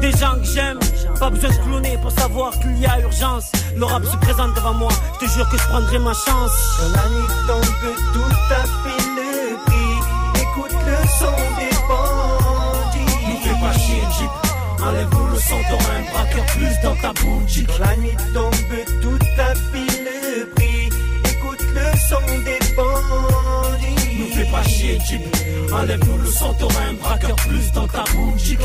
des gens que j'aime. Pas besoin de cloner pour savoir qu'il y a urgence. Le rap se présente devant moi, je te jure que je prendrai ma chance. La nuit tombe, tout à fait le prix. Écoute le son des bandits. Nous fais pas chier, Jeep. Enlève-nous le son, t'auras un braqueur plus dans ta boutique. La nuit tombe, tout à fait le prix. Écoute le son des bandits. Nous fais pas chier, Jeep. Enlève-nous le son, t'auras un braqueur plus dans ta boutique.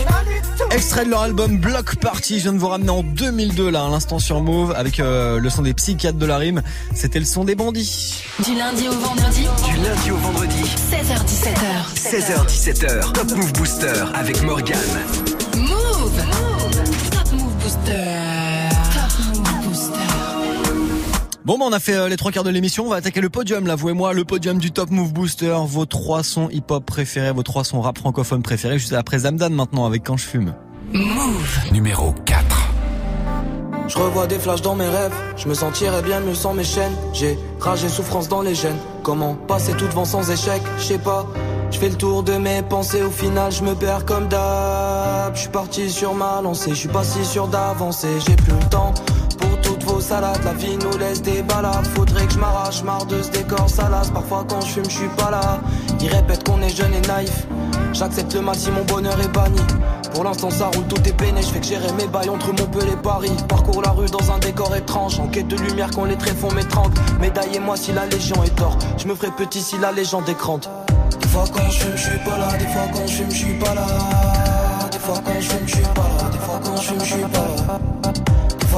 Extrait de leur album Block Party, je viens de vous ramener en 2002 là, à l'instant sur Move, avec euh, le son des psychiatres de la rime. C'était le son des bandits. Du lundi au vendredi. Du lundi au vendredi. 16h17h. 16h17h. Top Move Booster avec Morgan. Bon, bah, on a fait euh, les trois quarts de l'émission. On va attaquer le podium, là, vous et moi, le podium du Top Move Booster. Vos trois sons hip-hop préférés, vos trois sons rap francophones préférés. Juste après Zamdan maintenant, avec Quand je fume. Move. Numéro 4. Je revois des flashs dans mes rêves, je me sentirais bien mieux sans mes chaînes. J'ai rage et souffrance dans les gènes. Comment passer tout devant sans échec, je sais pas. Je fais le tour de mes pensées, au final je me perds comme d'hab. Je suis parti sur ma lancée, je suis pas si sûr d'avancer. J'ai plus le temps La vie nous laisse des balades. Faudrait que je m'arrache, marre de ce décor salace. Parfois quand je fume, je suis pas là. Ils répètent qu'on est jeune et naïf. J'accepte le mal si mon bonheur est banni. Pour l'instant ça roule, tout est peiné. Je fais que gérer mes bails entre Montpellier et Paris. Parcours la rue dans un décor étrange. En quête de lumière quand les traits font m'étrangle. Médaillez-moi si la légion est tort. Je me ferai petit si la légende est grande. Des fois quand je fume, je suis pas là. Des fois quand je fume, je suis pas là. Des fois quand je fume, je suis pas là. Des fois quand je fume, je suis pas là.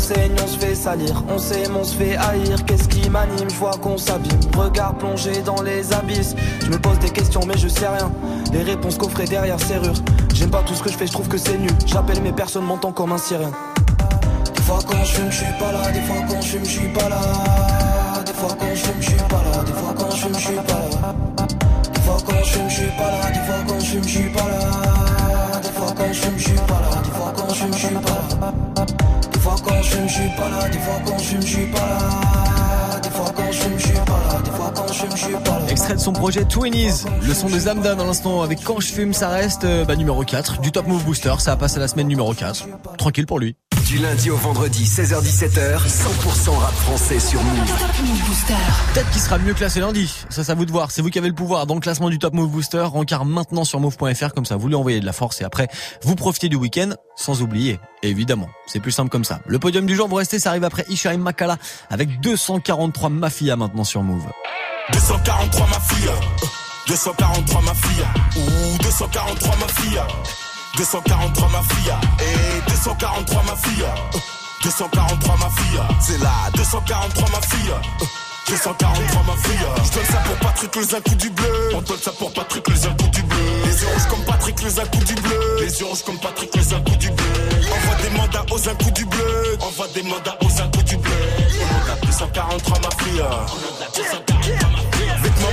saigne, on se fait salir, on s'aime, on se fait haïr. Qu'est-ce qui m'anime? Je vois qu'on s'abîme. Regard plongé dans les abysses. Je me pose des questions, mais je sais rien. Les réponses coffrées derrière serrure. J'aime pas tout ce que je fais, je trouve que c'est nul. J'appelle mes personnes, m'entend comme un sirène. Des fois quand je fume, suis pas là. Des fois quand je fume, suis pas là. Des fois quand je fume, suis pas là. Des fois quand je fume, suis pas là. Des fois quand je fume, suis pas là. Des fois quand je fume, suis pas là. Des fois quand je fume, suis pas là. Des fois quand je suis pas là. Des fois quand je je suis pas là. Des fois quand je je suis pas là. Des fois quand je je suis pas là. Des fois je suis pas là. Extrait de son projet Twinnies, le son de Zamdan à l'instant avec Quand je fume, ça reste euh, bah, numéro 4 du Top Move Booster. Ça a passé la semaine numéro 4. Tranquille pour lui. Du lundi au vendredi, 16h17h, 100% rap français sur Move. Top Move Booster. Peut-être qu'il sera mieux classé lundi. Ça, c'est à vous de voir. C'est vous qui avez le pouvoir dans le classement du Top Move Booster. Rencard maintenant sur move.fr. Comme ça, vous lui envoyez de la force et après, vous profitez du week-end sans oublier. Évidemment. C'est plus simple comme ça. Le podium du jour, vous restez, ça arrive après Ishaim Makala avec 243 Mafia maintenant sur Move. 243 ma fille, euh, 243 ma fille, ou 243 ma fille, 243 ma fille, et 243 ma fille, euh, 243 ma fille, c'est là, 243 ma fille. euh, 243 ma fille Je donne ça pour Patrick les un coup du bleu. On donne ça pour Patrick les un coup du bleu. Les yeux rouges comme Patrick les un coup du bleu. Les yeux rouges comme Patrick les un coup du bleu. Envoie des mandats aux un coup du bleu. Envoie des mandats aux un coup du bleu. On a 243 ma fille Vêtements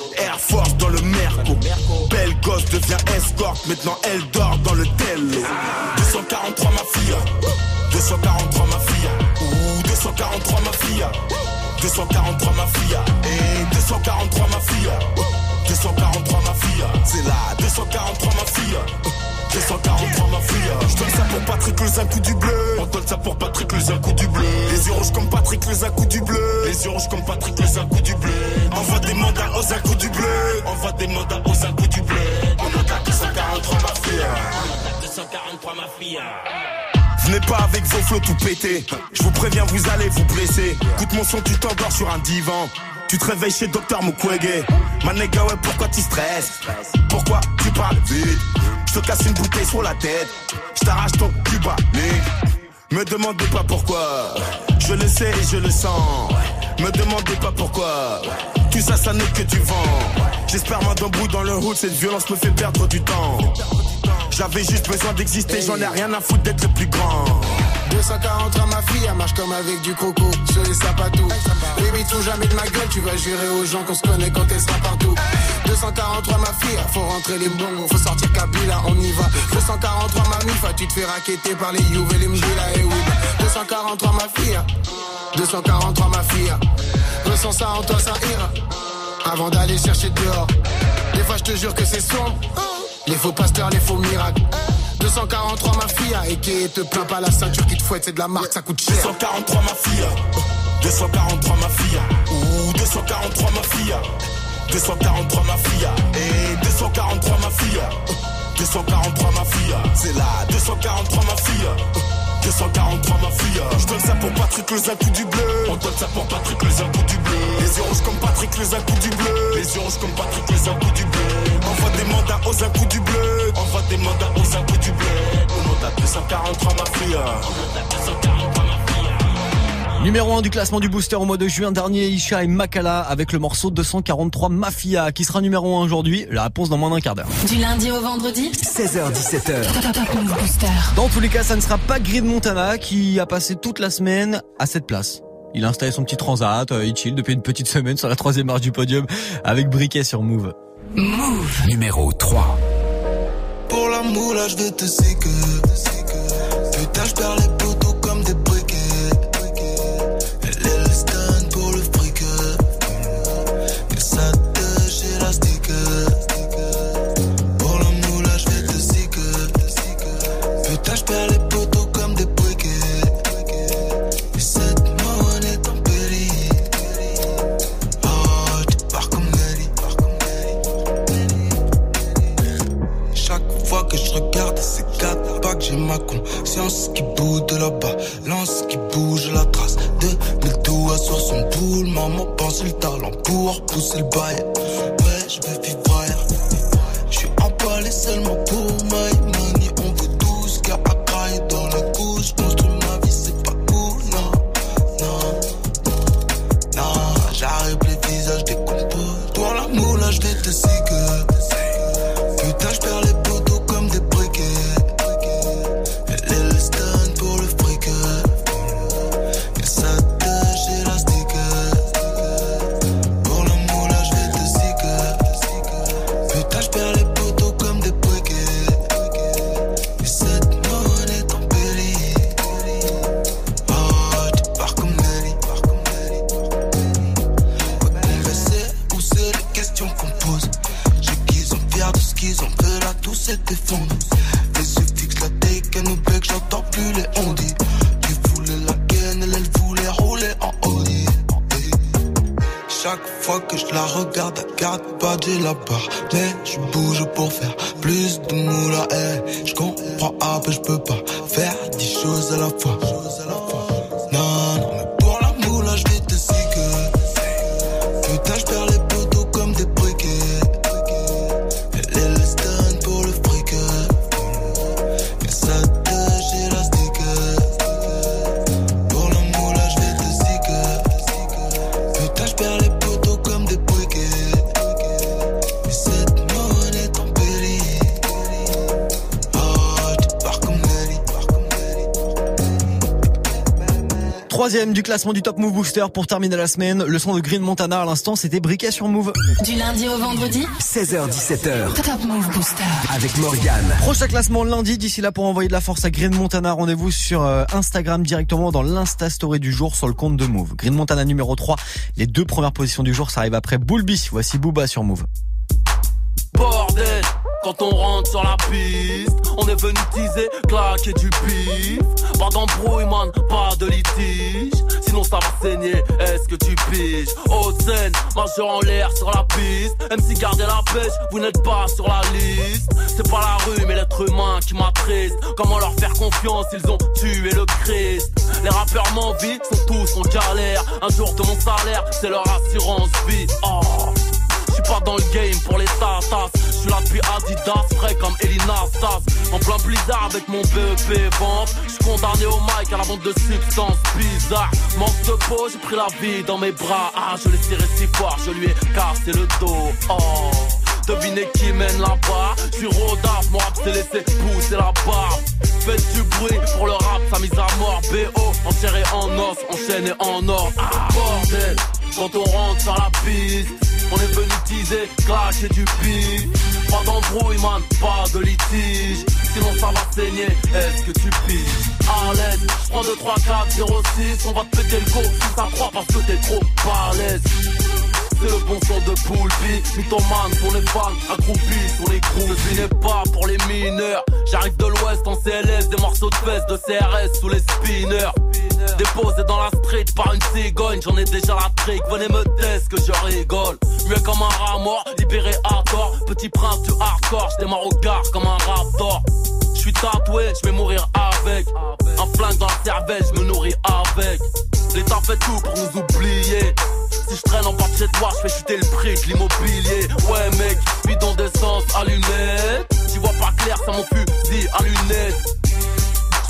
Air Force dans le Merco. Belle gosse devient escorte. Maintenant elle dort dans le tello. 243 ma fille 243 ma fille Ouh 243 ma fille 243 ma fille Et 243 ma fille 243 ma fille C'est là 243 ma fille 243 ma fille Je donne ça pour Patrick les un coup du bleu. On donne ça pour Patrick les un coup du bleu. Les yeux rouges comme Patrick les un coup du bleu. Les yeux rouges comme Patrick les un coup du bleu. Envoie des mandats aux un coup du bleu. Envoie des mandats aux un coup du bleu. On a 243 ma fille On a 243 ma fille Venez pas avec vos flots tout pétés. Je vous préviens, vous allez vous blesser. Écoute mon son, tu t'endors sur un divan. Tu te réveilles chez Docteur Mukwege. Ma ouais, pourquoi tu stresses? Pourquoi tu parles vite? Je te casse une bouteille sur la tête. Je t'arrache ton Cuba, nigga. Me demandez pas pourquoi. Je le sais et je le sens. Me demandez pas pourquoi. Tout ça, ça n'est que du vent. J'espère moi d'un bout dans le hood, cette violence me fait perdre du temps. J'avais juste besoin d'exister, j'en ai rien à foutre d'être le plus grand. 243 ma fille, elle marche comme avec du coco sur les sapatos. Baby, tout jamais de ma gueule, tu vas jurer aux gens qu'on se connaît quand elle sera partout. 243 ma fille, faut rentrer les bons, faut sortir Kabila, on y va. 243 ma mifa, tu te fais raqueter par les Youves et les Mjula et oui. 243 ma fille, 243 ma fille, ressens ça en toi, ça ira. Avant d'aller chercher dehors, des fois je te jure que c'est sombre. Les faux pasteurs, les faux miracles. 243 ma fille, et qui te plaint pas la ceinture qui te fouette, c'est de la marque, ça coûte cher. 243 ma fille, 243 ma fille, ou 243 ma fille, 243 ma fille, et 243 ma fille, 243 ma fille, c'est là, 243 ma fille. 243 ma fille Je donne ça pour Patrick les un coup du bleu. On donne ça pour Patrick les un coup du bleu. Les yeux rouges comme Patrick les un coup du bleu. Les yeux rouges comme Patrick les un coup du bleu. Envoie des mandats aux un coup du bleu. Envoie des mandats aux un coup du bleu. On a 243 ma fille Numéro 1 du classement du booster au mois de juin dernier, Isha et Makala avec le morceau 243 Mafia qui sera numéro 1 aujourd'hui. La réponse dans moins d'un quart d'heure. Du lundi au vendredi? 16h17h. Top Move Booster. Dans tous les cas, ça ne sera pas Grid Montana qui a passé toute la semaine à cette place. Il a installé son petit transat, euh, il chill depuis une petite semaine sur la troisième marche du podium avec Briquet sur Move. Move. Numéro 3. Pour la moula, je vais te séquer. Putain, je perds les poteaux conscience qui bouge de là-bas, lance qui bouge la trace de mille doigts sur son boule. Maman pense le talent pour pousser le bail. Ouais, je veux vivre ailleurs. Effondré. Les yeux fixent la dégaine au bec, j'entends plus les on dit. Tu voulais la gaine, elle, elle voulait rouler en Audi. Chaque fois que je la regarde, elle garde pas de la barre. Mais je bouge pour faire plus de moula. Je comprends, ah, je peux pas faire dix choses à la fois. Troisième du classement du Top Move Booster pour terminer la semaine. Le son de Green Montana à l'instant, c'était briquet sur Move. Du lundi au vendredi 16h17h. Top Move Booster. Avec Morgane. Prochain classement lundi. D'ici là, pour envoyer de la force à Green Montana, rendez-vous sur euh, Instagram directement dans l'Insta Story du jour sur le compte de Move. Green Montana numéro 3. Les deux premières positions du jour, ça arrive après Bulby. Voici Booba sur Move. Quand on rentre sur la piste, on est venu teaser, claquer du pif. Pas d'embrouille, man, pas de litige. Sinon ça va saigner, est-ce que tu piges? Au scène, majeur en l'air sur la piste. MC gardez la pêche, vous n'êtes pas sur la liste. C'est pas la rue, mais l'être humain qui m'attriste. Comment leur faire confiance, ils ont tué le Christ. Les rappeurs m'envient, sont tous en galère. Un jour de mon salaire, c'est leur assurance vie. Oh. Pas dans le game pour les tatas. Je suis là depuis Adidas, frais comme Elina Stas. En plein blizzard avec mon BEP vente. Je suis condamné au mic à la vente de substances bizarres. Manque de peau, j'ai pris la vie dans mes bras. Ah, je l'ai tiré si fort, je lui ai cassé le dos. Oh. Devinez qui mène là-bas Je suis rodaf, mon rap s'est laissé pousser la barbe Faites du bruit pour le rap, sa mise à mort BO, en chair et en os, enchaîné en or ah, Bordel, quand on rentre sur la piste On est venu teaser, clasher du pif. Pas d'embrouille man, pas de litige. Sinon ça va saigner, est-ce que tu piges? À l'aise, je prends 2, 3, 4, 0, 6 On va te péter le go, si ça croit parce que t'es trop balèze. C'est le bon son de Poulpi Mythomane pour les fans, accroupis sur les crews Je n'est pas pour les mineurs. J'arrive de l'ouest en CLS Des morceaux de fesses de CRS sous les spinners Déposé dans la street par une cigogne. J'en ai déjà la trick, venez me tester que je rigole. Mieux comme un rat mort, libéré à Petit prince du hardcore, j'démarre au gare comme un raptor. Je suis tatoué, je vais mourir avec. Un flingue dans la cervelle, je me nourris avec. L'État fait tout pour nous oublier. Si je traîne en bas de chez toi, je fais chuter le prix de l'immobilier. Ouais, mec, bidon d'essence, allumette. Tu vois pas clair, ça mon fusil à lunettes.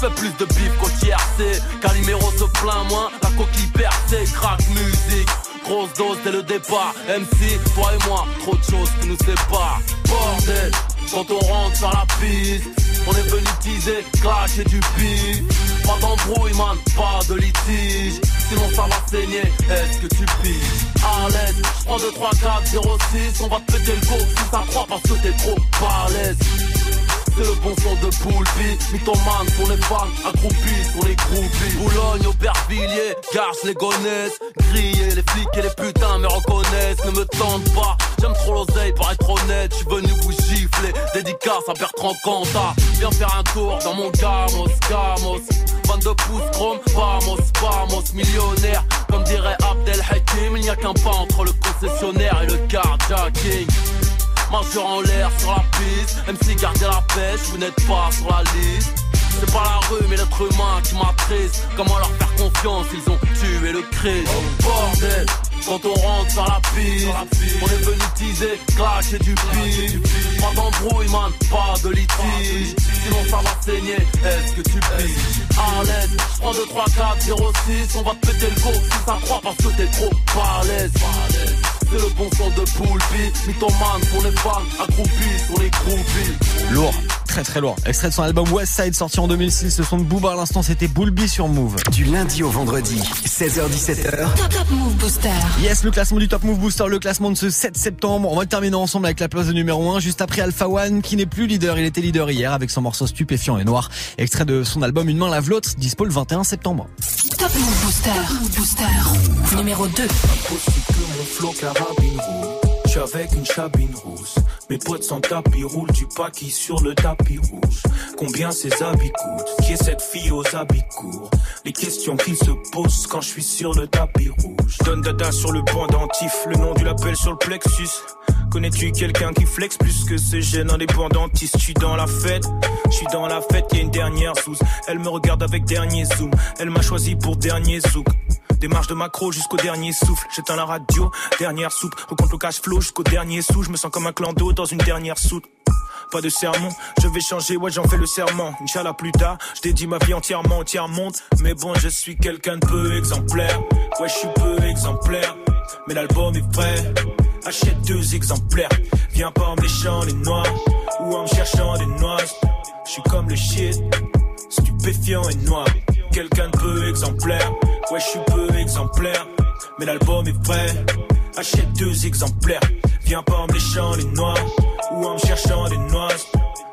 Fais plus de bif qu'au TRC. Calimero se plaint moins, la coquille percée, crack musique. Grosse dose dès le départ. MC, toi et moi, trop de choses qui nous séparent. Bordel, quand on rentre sur la piste. On est venu teaser, clasher du pif Pas d'embrouille man, pas de litige Sinon ça va saigner, est-ce que tu piges? À l'aise, j'prends 2, 3, 4, 0, 6 On va te péter le go si ça croit parce que t'es trop balèze c'est le bon son de Poulpi Mythomane pour les fans, accroupis sur les groupies. Boulogne, Aubervilliers, Garce, les gonesse Grillés, les flics et les putains me reconnaissent Ne me tente pas, j'aime trop l'oseille pour être honnête J'suis venu vous gifler, dédicace à Bertrand Cantat. Viens faire un tour dans mon gamos, gamos. 22 pouces chrome, vamos, vamos. Millionnaire, comme dirait Abdel Hakim Il n'y a qu'un pas entre le concessionnaire et le carjacking Majeur en l'air sur la piste MC gardez la pêche, vous n'êtes pas sur la liste. C'est pas la rue mais l'être humain qui m'attriste. Comment leur faire confiance, ils ont tué le Christ. Bordel, quand on rentre sur la piste On est venu teaser, clasher du pif. Pas d'embrouille man, pas de litige. Sinon ça va saigner, est-ce que tu piges? À l'aise, j'prends 2, 3, 4, 0, 6 On va te péter le go si ça croit parce que t'es trop balèze c'est le bon son de Poulpi Mythomane pour les fans, accroupis sur les groupies Lourd, très très lourd. Extrait de son album West Side sorti en 2006. Le son de Booba à l'instant, c'était Bulby sur Move. Du lundi au vendredi, 16h17h. Top, Top Move Booster. Yes, le classement du Top Move Booster, le classement de ce 7 septembre. On va le terminer ensemble avec la place de numéro 1, juste après Alpha One, qui n'est plus leader. Il était leader hier avec son morceau stupéfiant et noir. Extrait de son album Une main lave l'autre, dispo le 21 septembre. Top Move Booster. Top Move Booster. Numéro 2. Impossible que mon flow carabine rouge. Je suis avec une chabine rousse. Mes potes sans tapis roulent du paquis sur le tapis rouge. Combien ces habits coûtent? Qui est cette fille aux habits courts? Les questions qu'ils se posent quand je suis sur le tapis rouge. Donne dada sur le pendentif, le nom du label sur le plexus. Connais-tu quelqu'un qui flex plus que ce jeune indépendantiste Je suis dans la fête, je suis dans la fête, y a une dernière sous. Elle me regarde avec dernier zoom, elle m'a choisi pour dernier zouk. Démarche de macro jusqu'au dernier souffle. J'éteins la radio, dernière soupe. Recompte le cash flow jusqu'au dernier sou. Je me sens comme un clan d'eau dans une dernière soute. Pas de sermon, je vais changer, ouais j'en fais le serment. Inch'Allah plus tard, je dédie ma vie entièrement entière monde. Mais bon, je suis quelqu'un de peu exemplaire. Ouais, je suis peu exemplaire. Mais l'album est prêt. Achète deux exemplaires. Viens pas en méchant les noirs ou en me cherchant des noix. Je suis comme le shit, stupéfiant et noir. Quelqu'un de peu exemplaire. Ouais, je suis peu exemplaire. Mais l'album est prêt. Achète deux exemplaires. Viens pas en me léchant les noix ou en me cherchant des noix.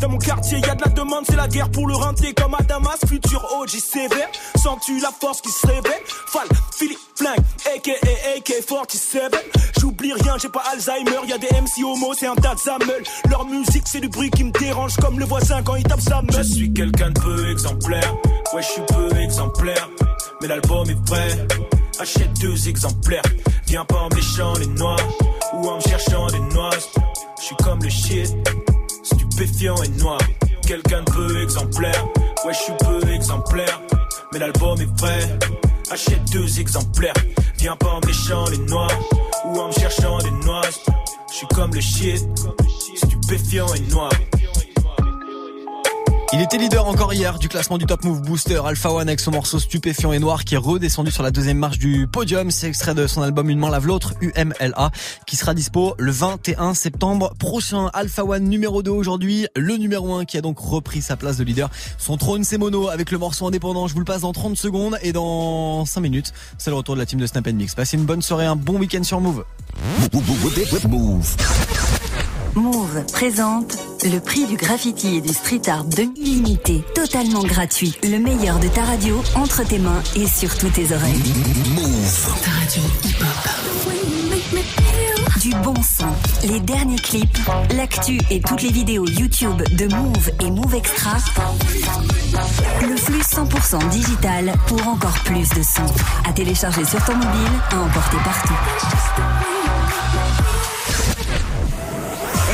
Dans mon quartier, y a de la demande, c'est la guerre pour le renter comme à Damas. Futur OG sévère, sens-tu la force qui se réveille Fall, Philippe Flingue, aka AK-47. J'oublie rien, j'ai pas Alzheimer, y des MC homo, c'est un tas de Leur musique, c'est du bruit qui me dérange comme le voisin quand il tape sa meule. Je suis quelqu'un de peu exemplaire, ouais, je suis peu exemplaire. Mais l'album est prêt, achète deux exemplaires. Viens pas en méchant les noirs ou en me cherchant des noix. Je suis comme le shit stupéfiant et noir. Quelqu'un de peu exemplaire, ouais, je suis peu exemplaire. Mais l'album est prêt, achète deux exemplaires. Viens pas en méchant les noirs ou en me cherchant des noix. Je suis comme le shit, stupéfiant et noir. Il était leader encore hier du classement du Top Move Booster Alpha One avec son morceau stupéfiant et noir qui est redescendu sur la deuxième marche du podium. C'est extrait de son album Une main lave l'autre, UMLA, qui sera dispo le 21 septembre prochain. Alpha One numéro 2 aujourd'hui, le numéro 1 qui a donc repris sa place de leader. Son trône c'est Mono avec le morceau indépendant. Je vous le passe dans 30 secondes et dans 5 minutes, c'est le retour de la team de Snap Mix. Passez une bonne soirée, un bon week-end sur Move. Move. Move présente le prix du graffiti et du street art de limité, totalement gratuit. Le meilleur de ta radio entre tes mains et sur toutes tes oreilles. Move. Ta radio hip-hop. Du bon son, les derniers clips, l'actu et toutes les vidéos YouTube de Move et Move Extra. Le flux 100% digital pour encore plus de son. À télécharger sur ton mobile, à emporter partout.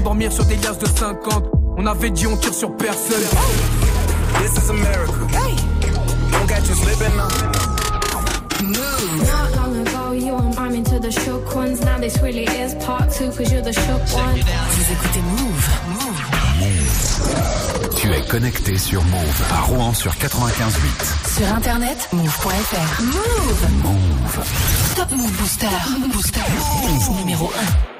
M'endormir sur des liasses de 50. On avait dit on tire sur personne. This is America. Don't got you slipping. Not long ago, you were miming to the shook ones. Now this really is part two, cause you're the shook one. Vous écoutez Move. Tu es connecté sur Move à Rouen sur 95.8. Sur internet, move.fr. Move. Move. Top Move Booster. Booster. Move numéro 1.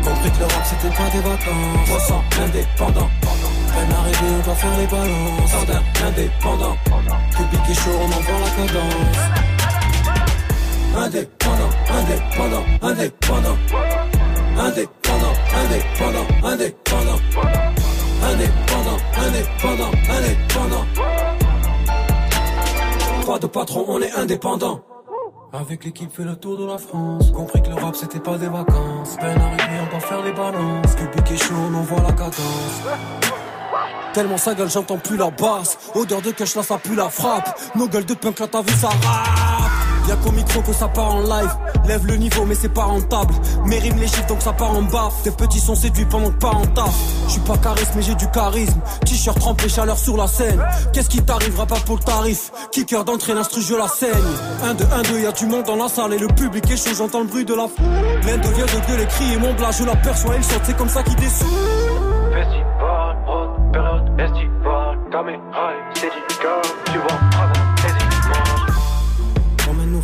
Compris que l'Europe, c'était des vacances. 300 indépendant. Peine arrivée, on doit faire les balances. Jardin indépendant. Public et chaud, on envoie la cadence. Indépendant, indépendant, indépendant. Indépendant, indépendant, indépendant. Indépendant, indépendant, indépendant. Pas de patron, on est indépendant. Avec l'équipe fait le tour de la France. Compris que le rap c'était pas des vacances. Peine arrivée on va faire les balances. Public est chaud on envoie la cadence. Tellement sa gueule j'entends plus la basse. Odeur de cash là ça pue la frappe. Nos gueules de punk là t'as vu ça rap Y'a qu'au micro que ça part en live. Lève le niveau mais c'est pas rentable. Mes rimes les chiffres donc ça part en bas Tes petits sont séduits pendant que pas en taf. Je suis pas charisme mais j'ai du charisme. T-shirt trempé chaleur sur la scène. Qu'est-ce qui t'arrivera pas pour le tarif? Kicker d'entrée l'instru je la saigne. 1 2 1 2 y'a du monde dans la salle. Et le public est j'entends le bruit de la foule. L'un devient de gueule et crier mon blague je l'aperçois il saute. C'est comme ça qu'il descend. Festival, période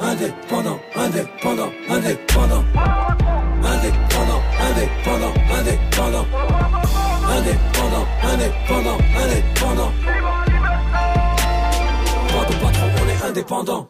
indépendant, indépendant, indépendant. Indépendant, indépendant, indépendant. Indépendant, indépendant, indépendant. Quand on patron, on est indépendant.